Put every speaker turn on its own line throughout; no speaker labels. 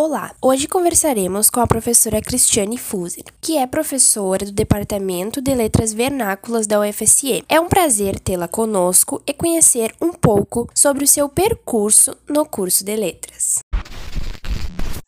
Olá, hoje conversaremos com a professora Cristiane Fuser, que é professora do Departamento de Letras Vernáculas da UFSE. É um prazer tê-la conosco e conhecer um pouco sobre o seu percurso no curso de letras.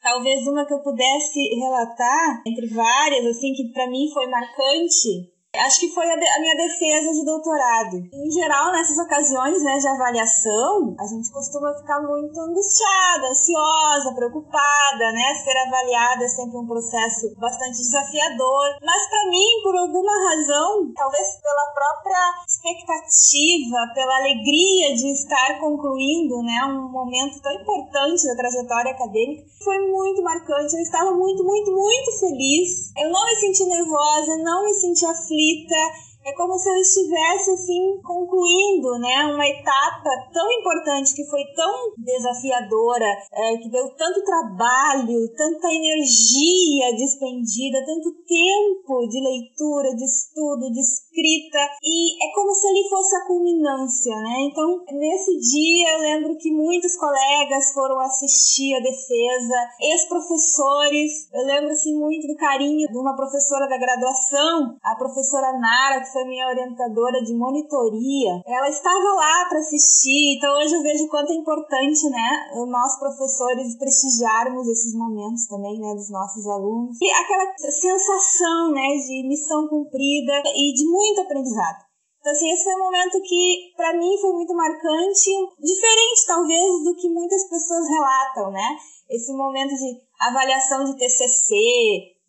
Talvez uma que eu pudesse relatar, entre várias, assim, que para mim foi marcante, Acho que foi a, de, a, minha defesa de doutorado. Em geral, nessas ocasiões né, de avaliação, a gente costuma ficar muito angustiada, ansiosa, preocupada, né? Ser avaliada é sempre um processo bastante desafiador. Mas para mim, por alguma razão, talvez pela própria expectativa, pela alegria de estar concluindo né, um momento tão importante da trajetória acadêmica, foi muito marcante. Eu estava muito, muito, muito feliz. Eu não me senti nervosa, não me senti aflita aflita é como se eu estivesse assim concluindo, né, uma etapa tão importante que foi tão desafiadora, é, que deu tanto trabalho, tanta energia despendida, tanto tempo de leitura, de estudo, de escrita e é como se ali fosse a culminância, né? Então nesse dia eu lembro que muitos colegas foram assistir a defesa, ex-professores, eu lembro assim muito do carinho de uma professora da graduação, a professora Nara foi minha orientadora de monitoria, ela estava lá para assistir. Então hoje eu vejo quanto é importante, né, nós professores prestigiarmos esses momentos também, né, dos nossos alunos. E aquela sensação, né, de missão cumprida e de muito aprendizado. Então, assim, esse foi um momento que, para mim, foi muito marcante, diferente, talvez, do que muitas pessoas relatam, né? Esse momento de avaliação de TCC,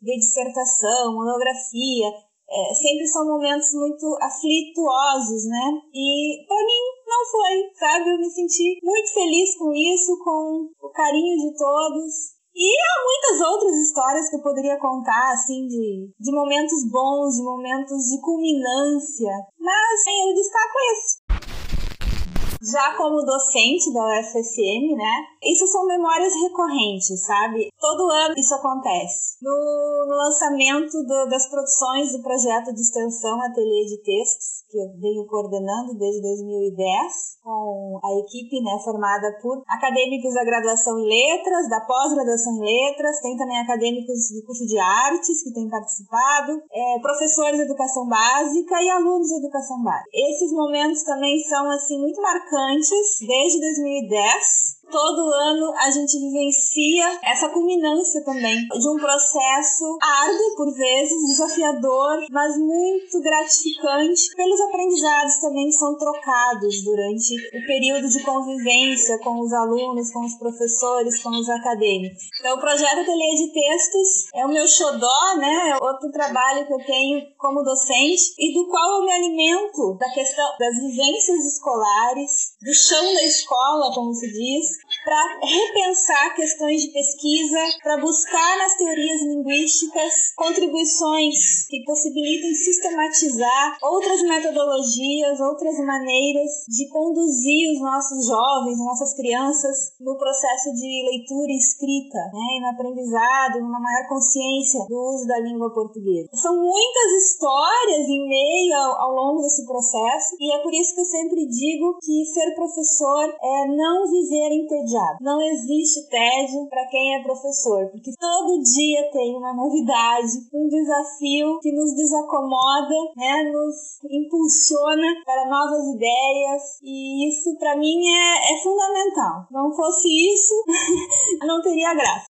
de dissertação, monografia, é, sempre são momentos muito aflituosos, né? E para mim não foi, sabe? Eu me senti muito feliz com isso, com o carinho de todos. E há muitas outras histórias que eu poderia contar, assim, de, de momentos bons, de momentos de culminância. Mas sim, eu destaco esse. Já como docente da UFSM, né? Isso são memórias recorrentes, sabe? Todo ano isso acontece. No, no lançamento do, das produções do projeto de extensão Ateliê de Textos, que eu venho coordenando desde 2010, com a equipe né, formada por acadêmicos da graduação em letras, da pós-graduação em letras, tem também acadêmicos do curso de artes que têm participado, é, professores de educação básica e alunos de educação básica. Esses momentos também são assim muito marcantes desde 2010 todo ano a gente vivencia essa culminância também de um processo árduo, por vezes, desafiador, mas muito gratificante pelos aprendizados também que são trocados durante o período de convivência com os alunos, com os professores, com os acadêmicos. Então, o projeto Ateliê de Textos é o meu xodó, né? É outro trabalho que eu tenho como docente e do qual eu me alimento da questão das vivências escolares, do chão da escola, como se diz, para repensar questões de pesquisa, para buscar nas teorias linguísticas contribuições que possibilitem sistematizar outras metodologias, outras maneiras de conduzir os nossos jovens, nossas crianças no processo de leitura e escrita, né, e no aprendizado, numa maior consciência do uso da língua portuguesa. São muitas histórias em meio ao, ao longo desse processo e é por isso que eu sempre digo que ser professor é não viver entediado. Não existe tédio para quem é professor, porque todo dia tem uma novidade, um desafio que nos desacomoda, né, nos impulsiona para novas ideias e isso para mim é, é fundamental. Não fosse isso, não teria graça.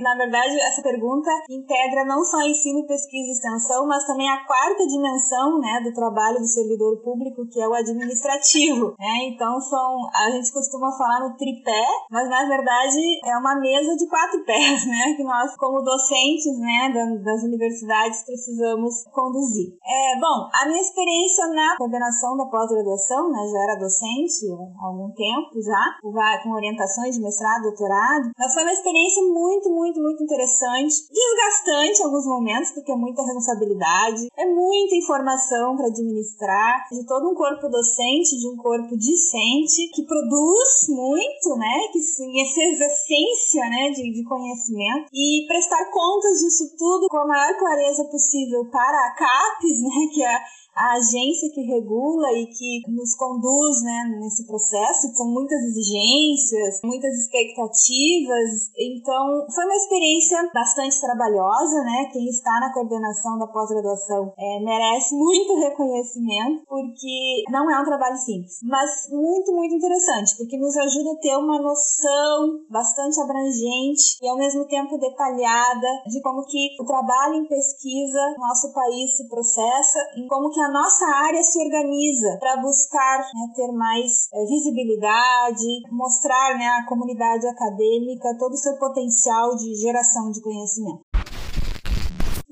Na verdade, essa pergunta integra não só ensino, pesquisa e extensão, mas também a quarta dimensão né, do trabalho do servidor público, que é o administrativo. Né? Então, são, a gente costuma falar no tripé, mas na verdade é uma mesa de quatro pés, né? que nós, como docentes né, das universidades, precisamos conduzir. É, bom, a minha experiência na coordenação da pós-graduação, né, já era docente há algum tempo já, com orientações de mestrado, doutorado, mas foi uma experiência muito, muito muito, muito interessante. Desgastante em alguns momentos, porque é muita responsabilidade, é muita informação para administrar, de todo um corpo docente, de um corpo discente, que produz muito, né? Que em essência, né, de, de conhecimento. E prestar contas disso tudo com a maior clareza possível para a CAPES, né, que é a agência que regula e que nos conduz né, nesse processo. São muitas exigências, muitas expectativas. Então, foi uma experiência bastante trabalhosa, né? Quem está na coordenação da pós-graduação é, merece muito reconhecimento, porque não é um trabalho simples, mas muito, muito interessante, porque nos ajuda a ter uma noção bastante abrangente e ao mesmo tempo detalhada de como que o trabalho em pesquisa no nosso país se processa e como que a nossa área se organiza para buscar né, ter mais é, visibilidade, mostrar né, à comunidade acadêmica todo o seu potencial de geração de conhecimento.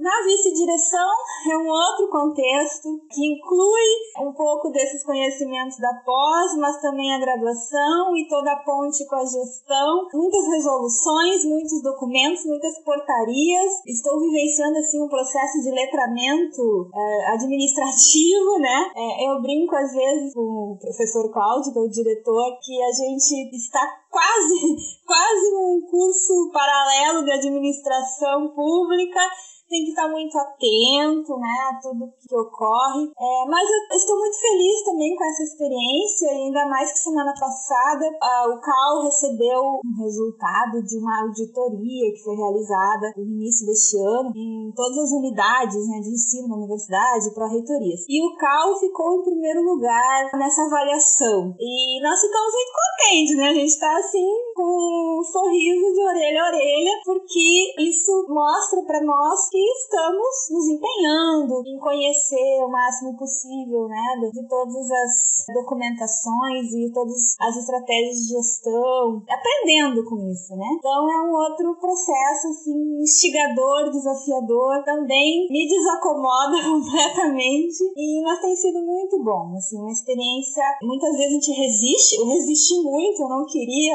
Na vice-direção é um outro contexto que inclui um pouco desses conhecimentos da pós, mas também a graduação e toda a ponte com a gestão. Muitas resoluções, muitos documentos, muitas portarias. Estou vivenciando assim um processo de letramento é, administrativo, né? É, eu brinco às vezes com o professor Cláudio, que é o diretor, que a gente está quase, quase num curso paralelo de administração pública tem que estar muito atento, né, a tudo que ocorre. É, mas eu estou muito feliz também com essa experiência, ainda mais que semana passada o CAL recebeu um resultado de uma auditoria que foi realizada no início deste ano em todas as unidades né, de ensino na universidade, pró-reitorias. E o CAL ficou em primeiro lugar nessa avaliação. E nós ficamos muito contentes, né? A gente está assim com um sorriso de orelha a orelha, porque isso mostra para nós que estamos nos empenhando em conhecer o máximo possível, né, de todas as documentações e todas as estratégias de gestão, aprendendo com isso, né? Então é um outro processo assim instigador, desafiador, também me desacomoda completamente e mas tem sido muito bom, assim, uma experiência. Muitas vezes a gente resiste, eu resisti muito, eu não queria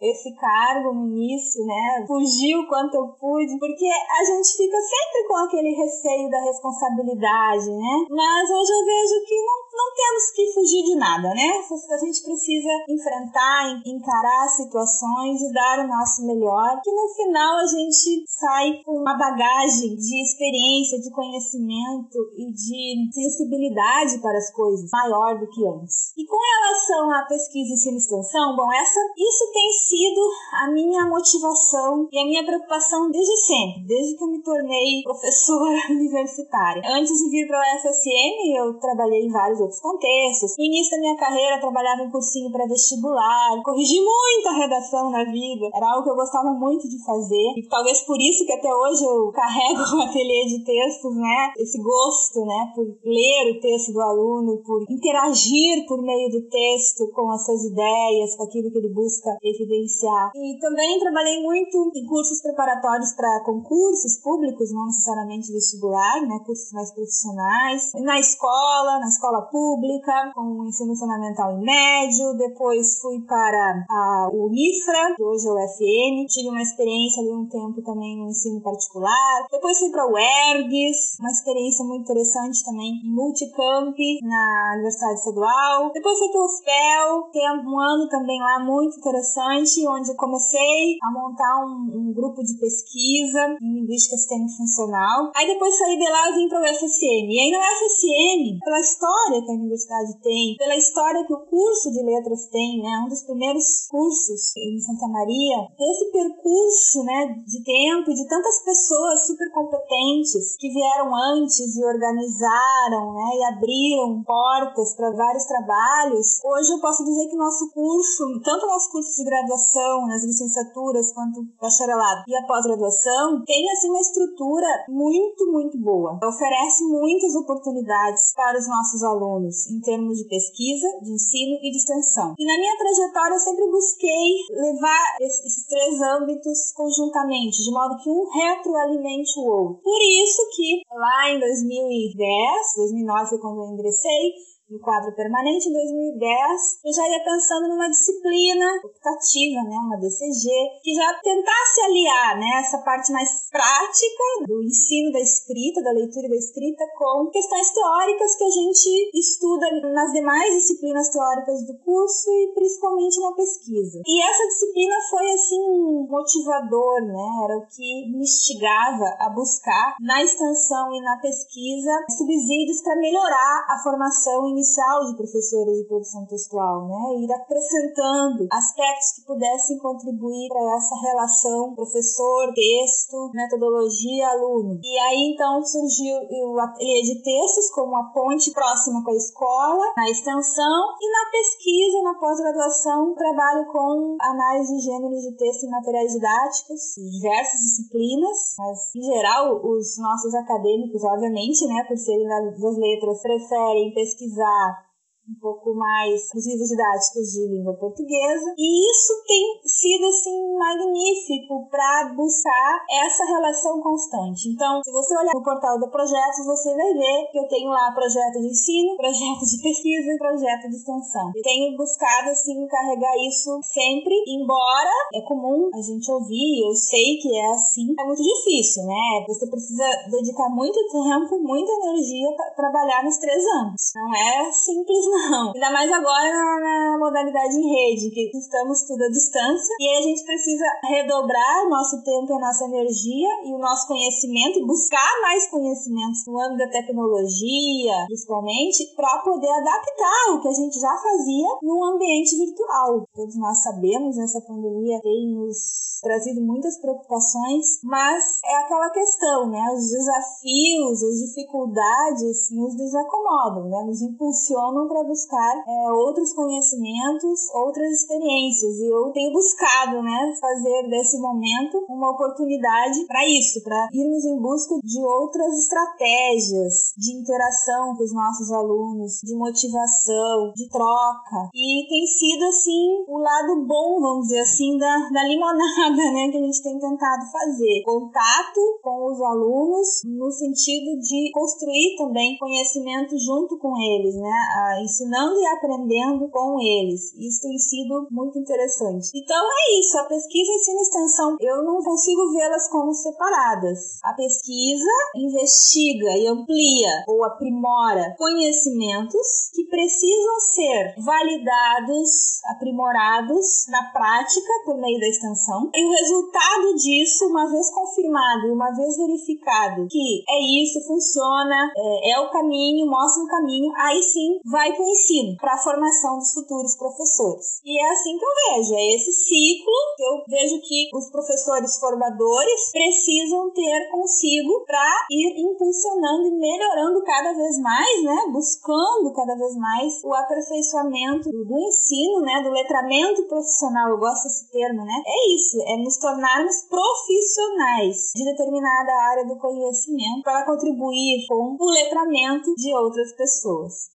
esse cargo no início, né? Fugir o quanto eu pude, porque a gente fica sempre com aquele receio da responsabilidade, né? Mas hoje eu vejo que não, não temos que fugir de nada, né? A gente precisa enfrentar, encarar situações e dar o nosso melhor, que no final a gente sai com uma bagagem de experiência, de conhecimento e de sensibilidade para as coisas maior do que antes. E com relação à pesquisa e extensão, bom, essa, isso tem sido a minha motivação e a minha preocupação desde sempre, desde que eu me tornei professora universitária. Antes de vir para o UFSM, eu trabalhei em vários outros contextos. No início da minha carreira, trabalhava em cursinho para vestibular, corrigi muita redação na vida. Era algo que eu gostava muito de fazer e talvez por isso que até hoje eu carrego o ateliê de textos, né? Esse gosto, né, por ler o texto do aluno, por interagir por meio do texto com as suas ideias, com aquilo que ele busca evidenciar vivenciar. E também trabalhei muito em cursos preparatórios para concursos públicos, não necessariamente vestibular, né, cursos mais profissionais, na escola, na escola pública, com o ensino fundamental e médio, depois fui para a Unifra, que hoje é o FN, tive uma experiência ali um tempo também no ensino particular, depois fui para o ERGS, uma experiência muito interessante também em multicamp na Universidade Estadual, depois fui para o UFPEL, tem um ano também lá muito interessante, onde comecei a montar um, um, grupo de pesquisa em linguística sistêmico-funcional. Aí depois saí de lá e vim para o UFSM. E aí no UFSM, pela história que a universidade tem, pela história que o curso de letras tem, né, um dos primeiros cursos em Santa Maria, esse percurso, né, de tempo, de tantas pessoas super competentes que vieram antes e organizaram, né, e abriram portas para vários trabalhos. Hoje eu posso dizer que nosso curso, tanto nosso curso de graduação graduação, nas licenciaturas, quanto bacharelado e a pós-graduação, tem assim uma estrutura muito, muito boa. Oferece muitas oportunidades para os nossos alunos em termos de pesquisa, de ensino e de extensão. E na minha trajetória eu sempre busquei levar esses três âmbitos conjuntamente, de modo que um retroalimente o outro. Por isso que lá em 2010, 2009 foi quando eu ingressei, no quadro permanente, em 2010, eu já ia pensando numa disciplina optativa, né, uma DCG, que já tentasse aliar né, essa parte mais prática do ensino da escrita, da leitura e da escrita, com questões teóricas que a gente estuda nas demais disciplinas teóricas do curso e principalmente na pesquisa. E essa disciplina foi assim um motivador, né? Era o que me instigava a buscar na extensão e na pesquisa subsídios para melhorar a formação inicial de professores de produção textual, né? Ir acrescentando aspectos que pudessem contribuir para essa relação professor, texto, metodologia, aluno. E aí então surgiu o ateliê de textos como a ponte próxima com a escola, na extensão e na pesquisa, na pós-graduação, trabalho com análise de gêneros de texto em materiais didáticos, diversas disciplinas, mas em geral os nossos acadêmicos, obviamente, né, por serem das letras, preferem pesquisar da um pouco mais os livros didáticos de língua portuguesa. E isso tem sido assim magnífico para buscar essa relação constante. Então, se você olhar no portal do Projetos, você vai ver que eu tenho lá projeto de ensino, projeto de pesquisa e projeto de extensão. Eu tenho buscado assim carregar isso sempre, embora é comum a gente ouvir, eu sei que é assim, é muito difícil, né? Você precisa dedicar muito tempo, muita energia para trabalhar nos três anos. Não é simples não. Ainda mais agora na, modalidade em rede, que estamos tudo à distância. E a gente precisa redobrar o nosso tempo e a nossa energia e o nosso conhecimento, e buscar mais conhecimentos no âmbito da tecnologia, principalmente, para poder adaptar o que a gente já fazia no ambiente virtual. Todos nós sabemos, essa pandemia tem nos trazido muitas preocupações, mas é aquela questão, né? Os desafios, as dificuldades nos desacomodam, né? Nos impulsionam para buscar é, outros conhecimentos, outras experiências. E eu tenho buscado, né, fazer desse momento uma oportunidade para isso, para irmos em busca de outras estratégias de interação com os nossos alunos, de motivação, de troca. E tem sido, assim, o lado bom, vamos dizer assim, da, da limonada, né, que a gente tem tentado fazer. Contato com os alunos no sentido de construir também conhecimento junto com eles, né, a ensinando e aprendendo com eles. Isso tem sido muito interessante. Então é isso, a pesquisa, ensino e extensão, eu não consigo vê-las como separadas. A pesquisa investiga e amplia ou aprimora conhecimentos que precisam ser validados, aprimorados na prática por meio da extensão. E o resultado disso, uma vez confirmado uma vez verificado que é isso, funciona, é, é o caminho, mostra o caminho, aí sim vai para o ensino, para a formação dos futuros professores. E é assim que eu vejo, é esse ciclo que eu vejo que os professores formadores precisam ter consigo para ir impulsionando e melhorando cada vez mais, né, buscando cada vez mais o aperfeiçoamento do ensino, né, do letramento profissional, eu gosto desse termo, né, é isso, é nos tornarmos profissionais de determinada área do conhecimento para contribuir com o letramento de outras pessoas.